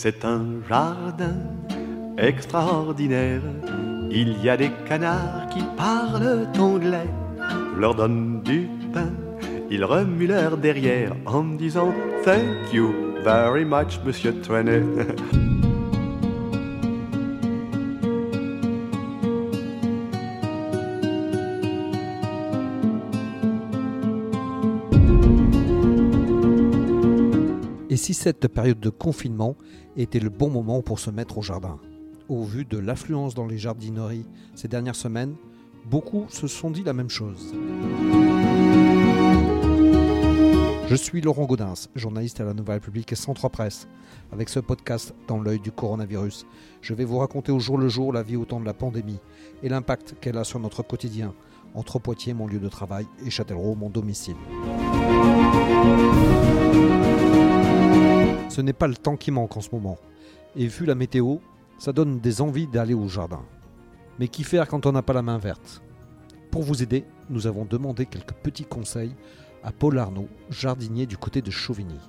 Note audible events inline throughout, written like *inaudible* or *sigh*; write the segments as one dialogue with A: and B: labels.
A: C'est un jardin extraordinaire. Il y a des canards qui parlent anglais. Je leur donne du pain, ils remuent leur derrière en disant Thank you very much, monsieur Trenet. *laughs*
B: si cette période de confinement était le bon moment pour se mettre au jardin Au vu de l'affluence dans les jardineries ces dernières semaines, beaucoup se sont dit la même chose. Je suis Laurent Gaudens, journaliste à la Nouvelle République et Centre Presse. Avec ce podcast dans l'œil du coronavirus, je vais vous raconter au jour le jour la vie au temps de la pandémie et l'impact qu'elle a sur notre quotidien, entre Poitiers, mon lieu de travail, et Châtellerault, mon domicile. Ce n'est pas le temps qui manque en ce moment. Et vu la météo, ça donne des envies d'aller au jardin. Mais qu'y faire quand on n'a pas la main verte? Pour vous aider, nous avons demandé quelques petits conseils à Paul Arnaud, jardinier du côté de Chauvigny.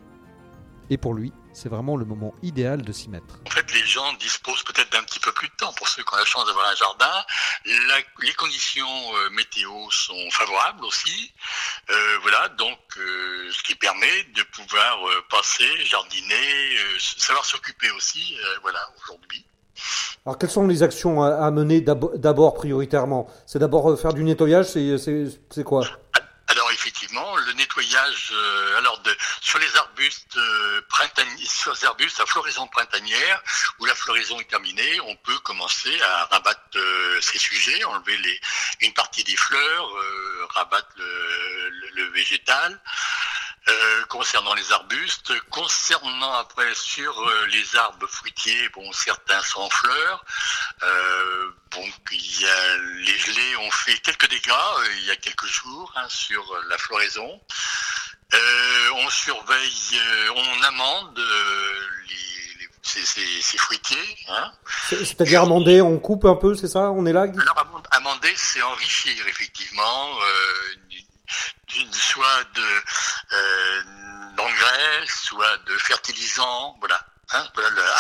B: Et pour lui, c'est vraiment le moment idéal de s'y mettre.
C: Gens disposent peut-être d'un petit peu plus de temps pour ceux qui ont la chance d'avoir un jardin. La- les conditions euh, météo sont favorables aussi. Euh, voilà, donc euh, ce qui permet de pouvoir passer, jardiner, savoir s'occuper aussi. voilà, aujourd'hui.
B: Alors quelles sont les actions à, à mener d'abo- d'abord prioritairement? C'est d'abord faire du nettoyage, c'est- quoi?
C: Alors effectivement, le nettoyage, alors sur les arbustes euh, sur les arbustes à floraison printanière, où la floraison est terminée, on peut commencer à rabattre euh, ces sujets, enlever une partie des fleurs, euh, rabattre le, végétal. Concernant les arbustes, concernant après sur les arbres fruitiers, bon certains sont en fleurs, les gelées ont fait quelques dégâts il y a quelques jours hein, sur la floraison. Euh, on surveille, euh, on amende euh, les, les- ces, ces- ces fruitiers. Hein.
B: C'est- C'est-à-dire amender, on coupe un peu, c'est ça? On est là?
C: Alors amende- amender, c'est enrichir effectivement, euh, d'une- soit de euh, d'engrais, soit de fertilisants, voilà. Hein,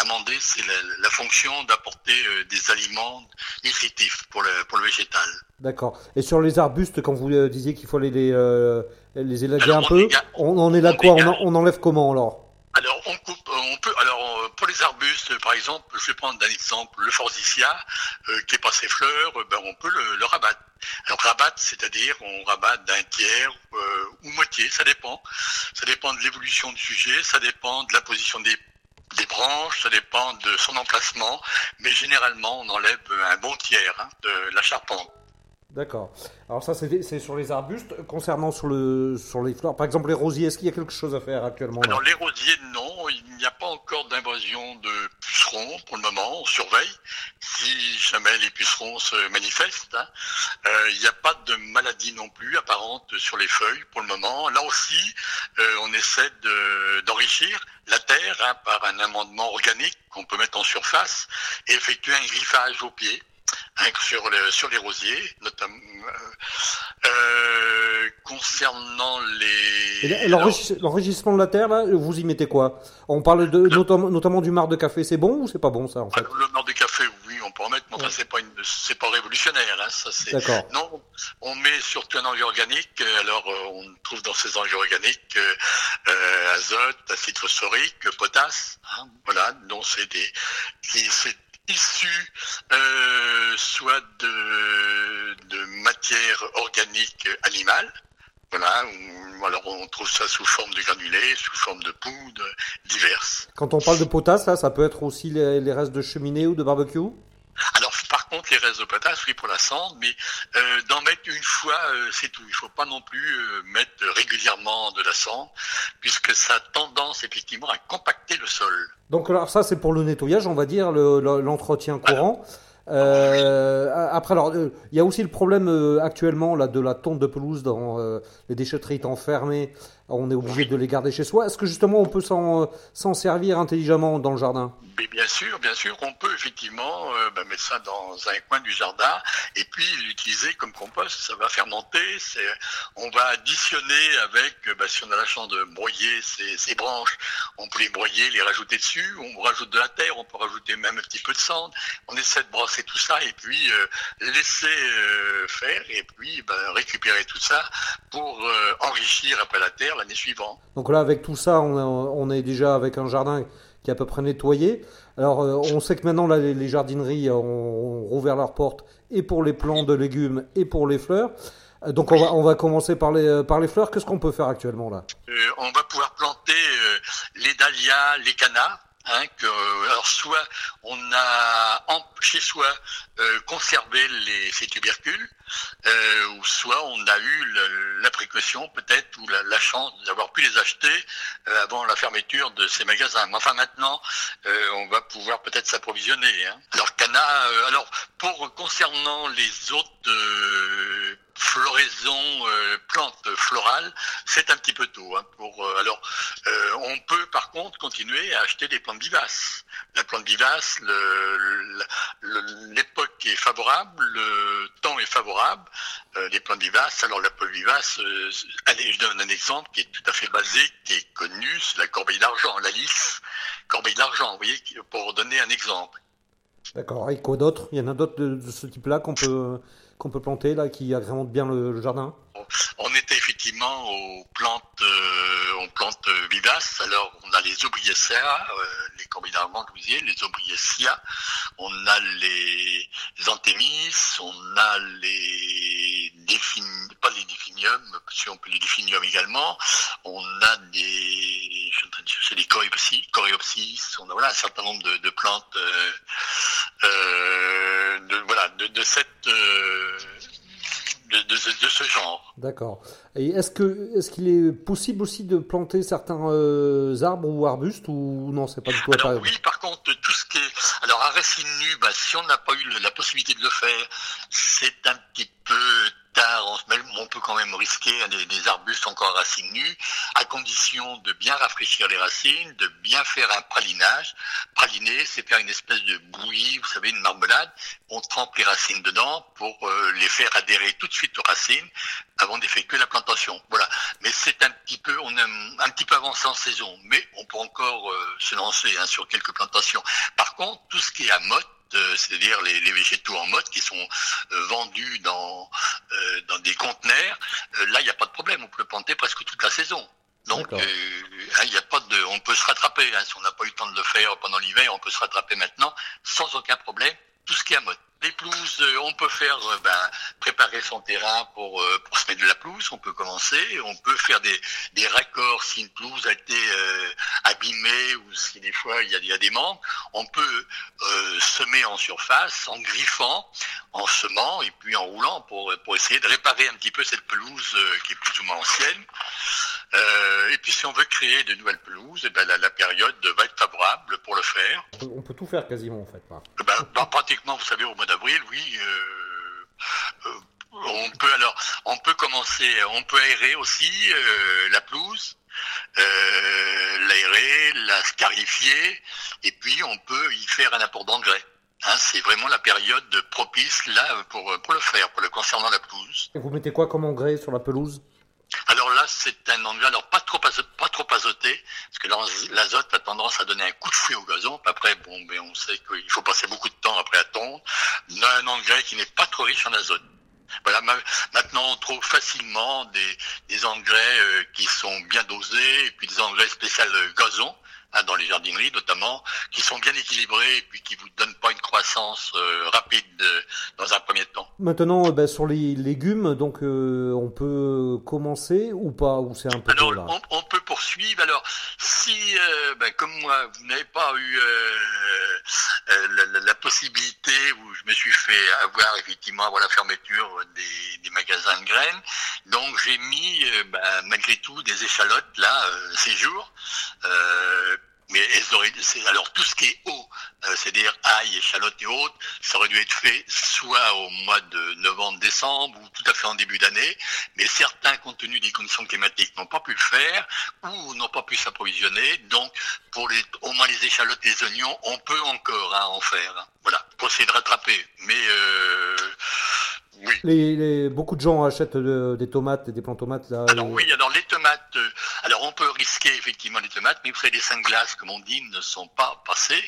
C: amender, c'est la, la fonction d'apporter euh, des aliments nutritifs pour le, pour le végétal.
B: D'accord. Et sur les arbustes, quand vous euh, disiez qu'il fallait les, euh, les élaguer
C: Alors,
B: un
C: on
B: peu,
C: dégage-
B: on en est là
C: on
B: quoi on, on enlève comment alors?
C: Alors on coupe, on peut. Alors euh, pour les arbustes, par exemple, je vais prendre un exemple, le forsythia euh, qui est pas ses fleurs, ben on peut le, le rabattre. Alors rabattre, c'est-à-dire on rabat d'un tiers euh, ou moitié, ça dépend. Ça dépend de l'évolution du sujet, ça dépend de la position des des branches, ça dépend de son emplacement, mais généralement on enlève un bon tiers hein, de la charpente.
B: D'accord. Alors ça, c'est sur les arbustes. Concernant sur, le, sur les fleurs, par exemple les rosiers, est-ce qu'il y a quelque chose à faire actuellement
C: Alors les rosiers, non, il n'y a pas encore d'invasion de pucerons pour le moment, on surveille. Si jamais les pucerons se manifestent, hein. Euh, il n'y a pas de maladie non plus apparente sur les feuilles pour le moment. Là aussi, euh, on essaie de- d'enrichir la terre hein, par un amendement organique qu'on peut mettre en surface et effectuer un griffage au pied. Sur, le- sur les rosiers, notamment euh, euh, concernant les.
B: L'enrichis- L'enrichissement de la terre, là, vous y mettez quoi? On parle de, notam- notamment du marc de café, c'est bon ou c'est pas bon ça en fait?
C: Alors, le nord du café, oui, on peut en mettre, mais enfin,
B: Ouais.
C: c'est pas une, pas révolutionnaire, hein, ça c'est.
B: D'accord.
C: Non, on met surtout un engrais organique. euh, Alors, on trouve dans ces engrais organiques euh, azote, acide phosphorique, potasse. hein, voilà, donc c'est des, c'est issu euh, soit de, matière organique animale. Voilà, ou alors on trouve ça sous forme de granulés, sous forme de poudre, diverses.
B: Quand on parle de potasse, ça peut être aussi les, les restes de cheminée ou de barbecue?
C: Alors, par contre, les restes de potasse, oui, pour la cendre, mais euh, d'en mettre une fois, euh, c'est tout. Il faut pas non plus euh, mettre régulièrement de la cendre, puisque ça a tendance, effectivement, à compacter le sol.
B: Donc alors ça c'est pour le nettoyage, on va dire le- le- l'entretien courant. Euh, après alors euh, il y a aussi le problème euh, actuellement là de la tonte de pelouse dans les déchetteries étant fermées. on est obligé de les garder chez soi. Est-ce que justement on peut s'en servir intelligemment dans le jardin?
C: Mais Bien sûr, bien sûr, on peut effectivement bah, mettre ça dans un coin du jardin et puis l'utiliser comme compost. Ça va fermenter. On va additionner avec, bah, si on a la chance de broyer ces, ces, branches, on peut les broyer, les rajouter dessus. On rajoute de la terre, on peut rajouter même un petit peu de cendre. On essaie de brosser tout ça et puis euh, laisser euh, faire et puis bah, récupérer tout ça pour enrichir après la terre l'année suivante.
B: Donc là, avec tout ça, on, est déjà avec un jardin qui est à peu près nettoyé. Alors, euh, on sait que maintenant, là, les, jardineries ont, rouvert leurs portes et pour les plants de légumes et pour les fleurs. Euh, donc, on va, on va commencer par les, euh, par les fleurs. Qu'est-ce qu'on peut faire actuellement là?
C: On va pouvoir planter les dahlias, les canards. Hein, que, alors soit on a chez soi conservé les, ces tubercules, euh, ou soit on a eu la précaution peut-être ou la, chance d'avoir pu les acheter euh, avant la fermeture de ces magasins. Mais enfin maintenant, euh, on va pouvoir peut-être s'approvisionner. Hein. Alors Cana, alors pour concernant les autres floraisons, plantes florales, c'est un petit peu tôt. Hein, pour alors, on peut par contre continuer à acheter des plantes vivaces. La plante vivace, l'époque est favorable, le temps est favorable euh, les plantes vivaces. Alors la plante vivace, euh, allez, je donne un exemple qui est tout à fait basé, qui est connu, c'est la corbeille d'argent, la lisse, corbeille d'argent, vous voyez, pour donner un exemple.
B: D'accord. Et quoi d'autre? Il y en a d'autres de, ce type-là qu'on peut qu'on peut planter là, qui agrémentent bien le, jardin?
C: On était effectivement aux plantes, euh, aux plantes vivaces. Alors on a les obriacea, les que vous disiez, les obriacea. On a les anthémis, on a les pas les définiums, parce qu'on peut les définiums également. On a des, je suis en train de chercher les. On a voilà un certain nombre de, plantes, euh, euh, de, voilà, de, cette euh, de, ce genre.
B: D'accord. Et est-ce que est-ce qu'il est possible aussi de planter certains arbres ou arbustes ou non c'est pas du tout
C: alors, Oui, par contre tout ce qui est alors à racines nues, bah, si on n'a pas eu la possibilité de le faire, c'est un petit peu on peut quand même risquer des, arbustes encore racines nues, à condition de bien rafraîchir les racines, de bien faire un pralinage. Praliner, c'est faire une espèce de bouillie, vous savez, une marmelade. On trempe les racines dedans pour euh, les faire adhérer tout de suite aux racines avant d'effectuer la plantation. Voilà. Mais c'est un petit peu, on est un petit peu avancé en saison, mais on peut encore euh, se lancer hein, sur quelques plantations. Par contre, tout ce qui est à motte, c'est-à-dire les, végétaux en mode qui sont euh, vendus dans, euh, dans des conteneurs, là, il n'y a pas de problème, on peut le planter presque toute la saison. Donc, il hein, a pas de, on peut se rattraper. Hein, si on n'a pas eu le temps de le faire pendant l'hiver, on peut se rattraper maintenant sans aucun problème. Tout ce qui est à mode. Les pelouses, euh, on peut faire euh, ben, préparer son terrain pour, euh, pour se mettre de la pelouse, on peut commencer, on peut faire des, raccords si une pelouse a été abîmée ou si des fois il y a, des manques, on peut semer en surface en griffant, en semant et puis en roulant pour, essayer de réparer un petit peu cette pelouse qui est plus ou moins ancienne. Et puis si on veut créer de nouvelles pelouses, eh ben, la, période va être favorable le faire.
B: On peut tout faire quasiment en fait.
C: Eh ben, pratiquement, vous savez, au mois d'avril, oui. Euh, euh, on peut alors, on peut commencer, on peut aérer aussi la pelouse, l'aérer, la scarifier, et puis on peut y faire un apport d'engrais. Hein, c'est vraiment la période propice là pour, pour le faire, pour le concernant la pelouse.
B: Et vous mettez quoi comme engrais sur la pelouse?
C: Alors là, c'est un engrais, alors pas trop, pas trop azoté, parce que l'azote a tendance à donner un coup de fouet au gazon. Après, bon, mais ben, on sait qu'il faut passer beaucoup de temps après à tondre. Un engrais qui n'est pas trop riche en azote. Voilà, maintenant on trouve facilement des, des engrais euh, qui sont bien dosés, puis des engrais spéciaux euh, gazon, dans les jardineries notamment, qui sont bien équilibrés et puis qui vous donnent pas une croissance euh, rapide euh, dans un premier temps.
B: Maintenant, euh, ben, sur les légumes, donc on peut commencer ou pas ou c'est un peu
C: Alors,
B: là
C: on, peut poursuivre. Alors, si ben, comme moi, vous n'avez pas eu me suis fait avoir effectivement avant la fermeture des, magasins de graines, donc j'ai mis ben, malgré tout des échalotes là ces jours Mais elles auraient, alors tout ce qui est euh, c'est-à-dire ail, échalote et autres, ça aurait dû être fait soit au mois de novembre-décembre ou tout à fait en début d'année. Mais certains, compte tenu des conditions climatiques, n'ont pas pu le faire ou n'ont pas pu s'approvisionner. Donc, pour les, au moins les échalotes et les oignons, on peut encore hein, en faire. Voilà, pour essayer de rattraper. Mais euh, oui.
B: Les, beaucoup de gens achètent des tomates et des plants tomates. Là,
C: alors oui, alors les tomates, euh, alors on peut risquer effectivement les tomates, mais vous savez, les cinq glaces, comme on dit, ne sont pas passées.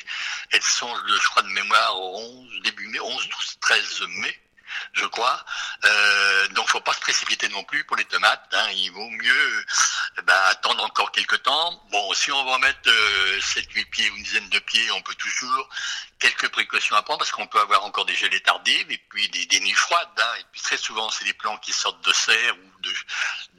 C: Elles sont, je crois, de mémoire, au 11, début mai, 11, 12, 13 mai je crois. Euh, donc, faut pas se précipiter non plus pour les tomates. Hein. Il vaut mieux eh ben, attendre encore quelques temps. Bon, si on va mettre euh, 7-8 pieds ou une dizaine de pieds, on peut toujours quelques précautions à prendre parce qu'on peut avoir encore des gelées tardives et puis des, des nuits froides. Hein. Et puis très souvent, c'est des plants qui sortent de serre ou de,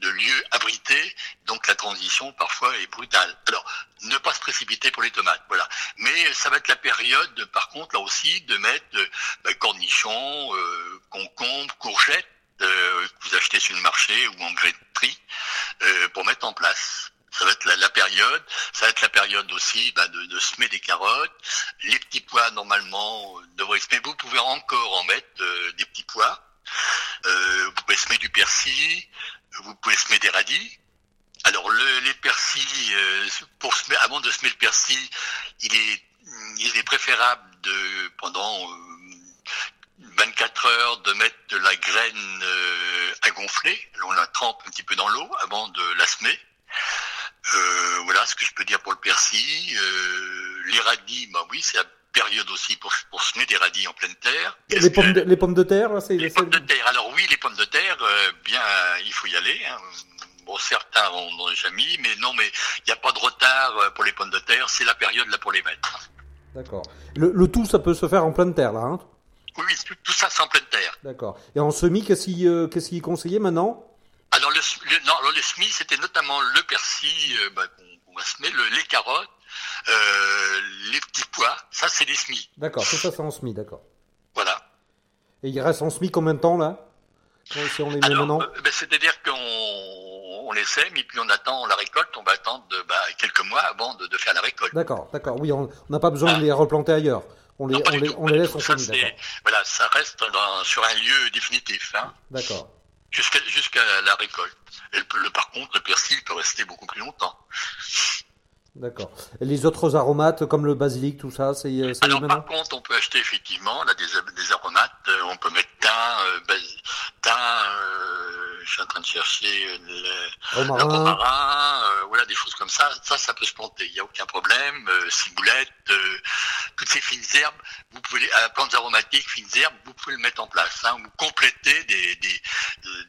C: de lieux abrités. Donc la transition parfois est brutale. Alors, ne pas se précipiter pour les tomates, voilà. Mais ça va être la période, par contre, là aussi, de mettre euh, ben, cornichons, euh, concombres, courgettes euh, que vous achetez sur le marché ou en tri euh, pour mettre en place. Ça va être la, période. Ça va être la période aussi bah, de, de, semer des carottes. Les petits pois, normalement, devraient semer. Vous pouvez encore en mettre euh, des petits pois. Euh, vous pouvez semer du persil. Vous pouvez semer des radis. Alors le, les persils, euh, pour semer, avant de semer le persil, il est, il est préférable de pendant 24 heures de mettre de la graine euh, à gonfler. On la trempe un petit peu dans l'eau avant de la semer. Euh, voilà ce que je peux dire pour le persil. Euh, les radis, bah oui, c'est période aussi pour, pour semer des radis en pleine terre.
B: Les pommes, de, les pommes, de, terre, c'est
C: les pommes de terre. Alors oui, les pommes de terre, euh, bien, il faut y aller. Hein. Bon, certains ont déjà mis, mais non, mais il n'y a pas de retard euh, pour les pommes de terre. C'est la période là pour les mettre.
B: D'accord. Le, le, tout, ça peut se faire en pleine terre, là. Hein?
C: Oui, tout, tout ça, c'est en pleine terre.
B: D'accord. Et en semis, qu'est-ce qui, euh, qu'est-ce qui est conseillé maintenant?
C: Alors, le, le, non, le semis, c'était notamment le persil euh, bah, qu'on va semer, le, les carottes, euh, les petits pois. Ça, c'est les semis.
B: D'accord, tout ça, c'est en semis, d'accord.
C: Voilà.
B: Et il reste en semis combien de temps, là?
C: Si on les met Alors, maintenant euh, ben, C'est-à-dire qu'on on les sème et puis on attend la récolte, on va attendre de, bah, quelques mois avant de, de faire la récolte.
B: D'accord, d'accord. Oui, on n'a pas besoin ah. de les replanter ailleurs. On les,
C: non,
B: on les,
C: tout,
B: on les laisse en semis,
C: Voilà, ça reste dans, sur un lieu définitif. Hein,
B: d'accord.
C: Jusqu'à jusqu'à la récolte. Et le, par contre, le persil peut rester beaucoup plus longtemps.
B: D'accord. Et les autres aromates, comme le basilic, tout ça, c'est
C: Alors, par contre, on peut acheter effectivement là, des, des aromates. Euh, on peut mettre thym, euh, thym euh, je suis en train de chercher le
B: romarin,
C: le romarin euh, voilà, des choses comme ça. Ça, ça peut se planter, il n'y a aucun problème. Euh, ciboulette, euh, toutes ces fines herbes, vous pouvez, euh, plantes aromatiques, fines herbes, vous pouvez le mettre en place. Hein, vous complétez des, des,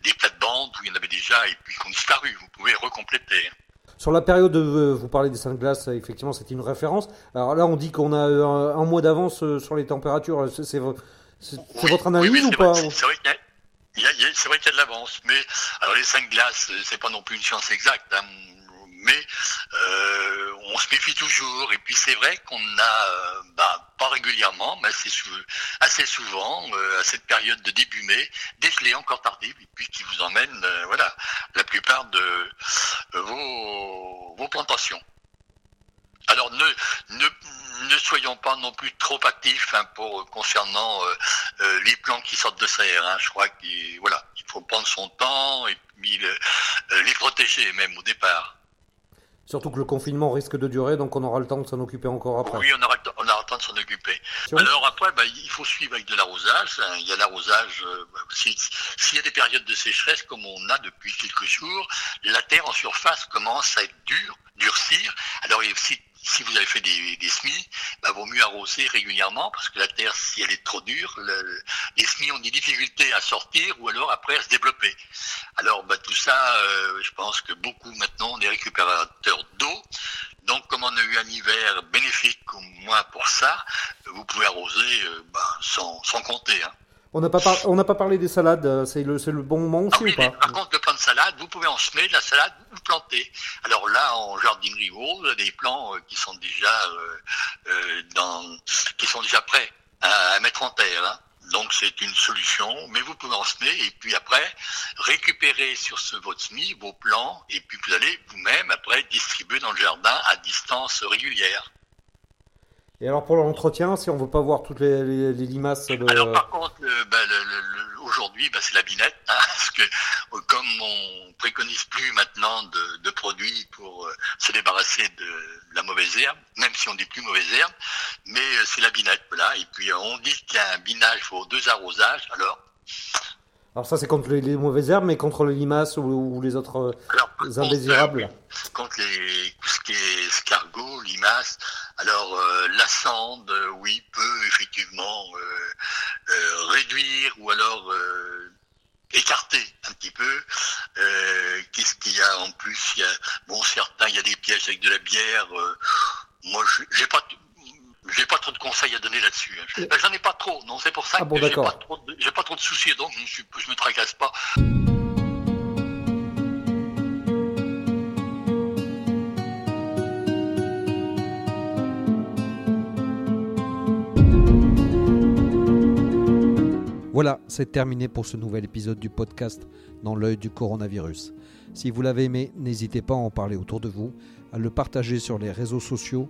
C: des plates-bandes où il y en avait déjà et puis qui ont disparu. Vous pouvez recompléter.
B: Sur la période, de, vous parlez des cinq glaces, effectivement, c'est une référence. Alors là, on dit qu'on a un, un mois d'avance sur les températures. C'est oui, votre analyse
C: oui,
B: ou pas?
C: C'est vrai qu'il y a, c'est vrai qu'il y a de l'avance, mais alors les cinq glaces, c'est pas non plus une science exacte, hein, mais euh, on se méfie toujours. Et puis c'est vrai qu'on a, euh, bah, pas régulièrement, mais assez, assez souvent, euh, à cette période de début mai, des gelées encore tardives, et puis qui vous emmènent, euh, voilà, la plupart de vos, vos plantations. Alors ne, ne, ne soyons pas non plus trop actifs hein, pour concernant euh, euh, les plants qui sortent de serre. Hein. Je crois qu'il voilà, il faut prendre son temps et puis euh, les protéger même au départ.
B: Surtout que le confinement risque de durer, donc on aura le temps de s'en occuper encore après.
C: Oui, on aura, s'en occuper. Alors après, bah, il faut suivre avec de l'arrosage. Hein. Il y a l'arrosage, euh, s'il si y a des périodes de sécheresse comme on a depuis quelques jours, la terre en surface commence à être dure, durcir. Alors si si vous avez fait des, des semis, bah, vaut mieux arroser régulièrement parce que la terre, si elle est trop dure, le, les semis ont des difficultés à sortir ou alors après à se développer. Alors bah, tout ça, euh, je pense que beaucoup maintenant des récupérateurs d'eau. Donc comme on a eu un hiver bénéfique au moins pour ça, vous pouvez arroser euh, bah, sans, sans compter. Hein.
B: On n'a pas, par... on n'a pas parlé des salades, euh, c'est le, le bon moment aussi
C: ah oui,
B: ou pas?
C: Par contre, le plan de salade, vous pouvez en semer de la salade ou planter. Alors là, en jardinerie haute, vous avez des plants euh, qui sont déjà euh, dans, qui sont déjà prêts à, à mettre en terre. Hein. Donc c'est une solution, mais vous pouvez en semer et puis après récupérer sur ce votre semis vos plants et puis vous allez vous-même après distribuer dans le jardin à distance régulière.
B: Et alors pour l'entretien, si on veut pas voir toutes les, limaces de...
C: Alors par contre, bah, aujourd'hui, bah, c'est la binette, hein, *laughs* parce que euh, comme on préconise plus maintenant de, produits pour euh, se débarrasser de, la mauvaise herbe, même si on dit plus mauvaise herbe, mais euh, c'est la binette, voilà. Et puis on dit qu'un binage faut deux arrosages, alors
B: alors ça c'est contre les, mauvaises herbes, mais contre les limaces ou, les autres euh, indésirables
C: Contre les, ce qui est escargot, limaces, alors euh, la cendre, euh, oui, peut effectivement réduire ou alors écarter un petit peu. Qu'est-ce qu'il y a en plus? Il y a, Bon, certains, il y a des pièges avec de la bière. moi, j'ai pas j'ai pas trop de conseils à donner là-dessus. Hein. Ben, j'en ai pas trop, non, c'est pour ça
B: ah
C: que j'ai pas, trop de, pas trop de soucis, donc je, je me tracasse pas.
B: Voilà, c'est terminé pour ce nouvel épisode du podcast Dans l'œil du coronavirus. Si vous l'avez aimé, n'hésitez pas à en parler autour de vous, à le partager sur les réseaux sociaux